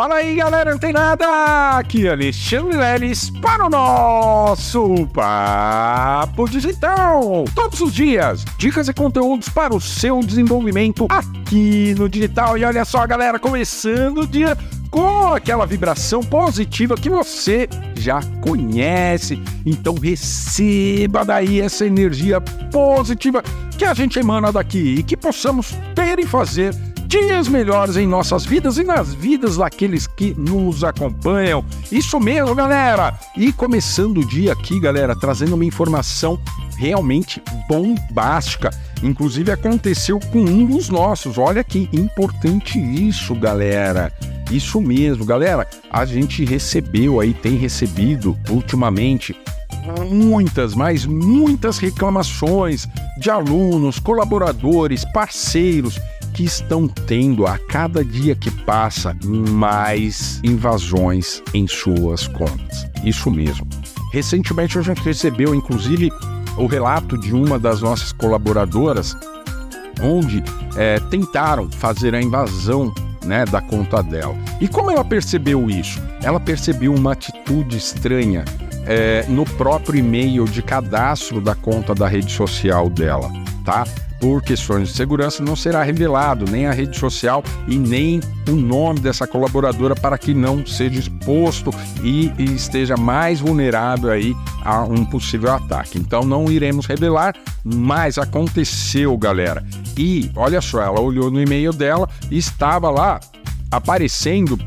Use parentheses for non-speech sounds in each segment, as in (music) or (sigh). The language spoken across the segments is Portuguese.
Fala aí, galera, não tem nada! Aqui é Alexandre Leles para o nosso Papo Digital. Todos os dias, dicas e conteúdos para o seu desenvolvimento aqui no digital. E olha só, galera, começando o dia com aquela vibração positiva que você já conhece. Então receba daí essa energia positiva que a gente emana daqui e que possamos ter e fazer dias melhores em nossas vidas e nas vidas daqueles que nos acompanham. Isso mesmo, galera! E começando o dia aqui, galera, trazendo uma informação realmente bombástica. Inclusive aconteceu com um dos nossos. Olha que importante isso, galera. Isso mesmo, galera. A gente recebeu aí, tem recebido ultimamente muitas, mas muitas reclamações de alunos, colaboradores, parceiros que estão tendo a cada dia que passa mais invasões em suas contas. Isso mesmo. Recentemente a gente recebeu, inclusive, o relato de uma das nossas colaboradoras, onde é, tentaram fazer a invasão né, da conta dela. E como ela percebeu isso? Ela percebeu uma atitude estranha é, no próprio e-mail de cadastro da conta da rede social dela, tá? Por questões de segurança, não será revelado nem a rede social e nem o nome dessa colaboradora para que não seja exposto e, esteja mais vulnerável aí a um possível ataque. Então não iremos revelar, mas aconteceu, galera. E olha só, ela olhou no e-mail dela e estava lá aparecendo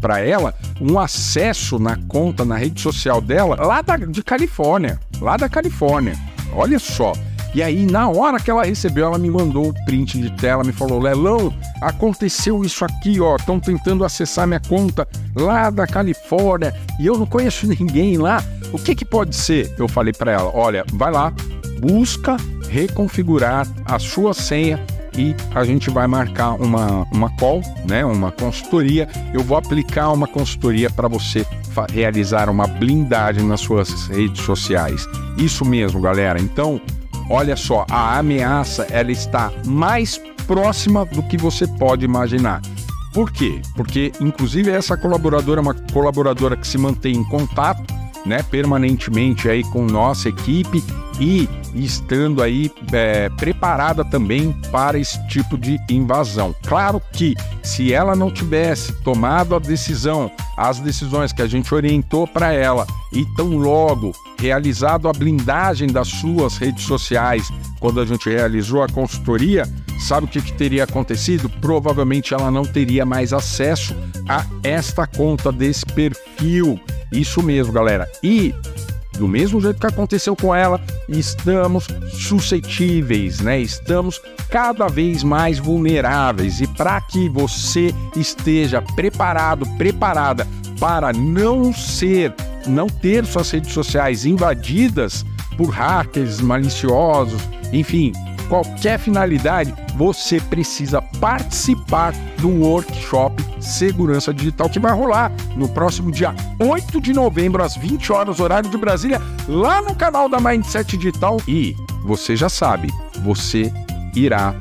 para ela um acesso na conta, na rede social dela, lá da, de Califórnia, lá da Califórnia. Olha só. E aí, na hora que ela recebeu, ela me mandou o print de tela, me falou: Lelão, aconteceu isso aqui, ó. Estão tentando acessar minha conta lá da Califórnia e eu não conheço (laughs) ninguém lá. O que que pode ser? Eu falei para ela: olha, vai lá, busca reconfigurar a sua senha e a gente vai marcar uma, uma call, né, uma consultoria. Eu vou aplicar uma consultoria para você realizar uma blindagem nas suas redes sociais. Isso mesmo, galera. Então, olha só, a ameaça ela está mais próxima do que você pode imaginar. Por quê? Porque, inclusive, essa colaboradora é uma colaboradora que se mantém em contato né, permanentemente aí com nossa equipe e estando aí é, preparada também para esse tipo de invasão. Claro que se ela não tivesse tomado a decisão, as decisões que a gente orientou para ela e tão logo realizado a blindagem das suas redes sociais, quando a gente realizou a consultoria, sabe o que, que teria acontecido? Provavelmente ela não teria mais acesso a esta conta desse perfil. Isso mesmo, galera. E do mesmo jeito que aconteceu com ela, estamos suscetíveis, né? Estamos cada vez mais vulneráveis e para que você esteja preparado, preparada para não ser, não ter suas redes sociais invadidas por hackers maliciosos, enfim, qualquer finalidade, você precisa participar do workshop Segurança Digital que vai rolar no próximo dia 8 de novembro, às 20 horas, horário de Brasília, lá no canal da Mindset Digital. E você já sabe, você irá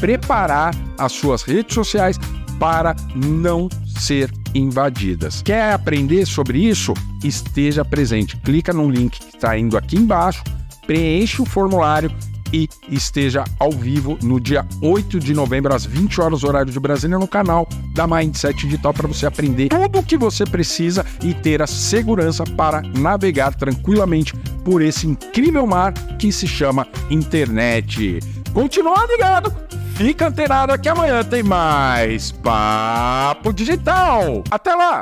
preparar as suas redes sociais para não ser invadidas. Quer aprender sobre isso? Esteja presente. Clica no link que está indo aqui embaixo, preencha o formulário e esteja ao vivo no dia 8 de novembro, às 20 horas, horário de Brasília, no canal da Mindset Digital, para você aprender tudo o que você precisa e ter a segurança para navegar tranquilamente por esse incrível mar que se chama internet. Continua ligado, fica antenado que amanhã tem mais Papo Digital. Até lá!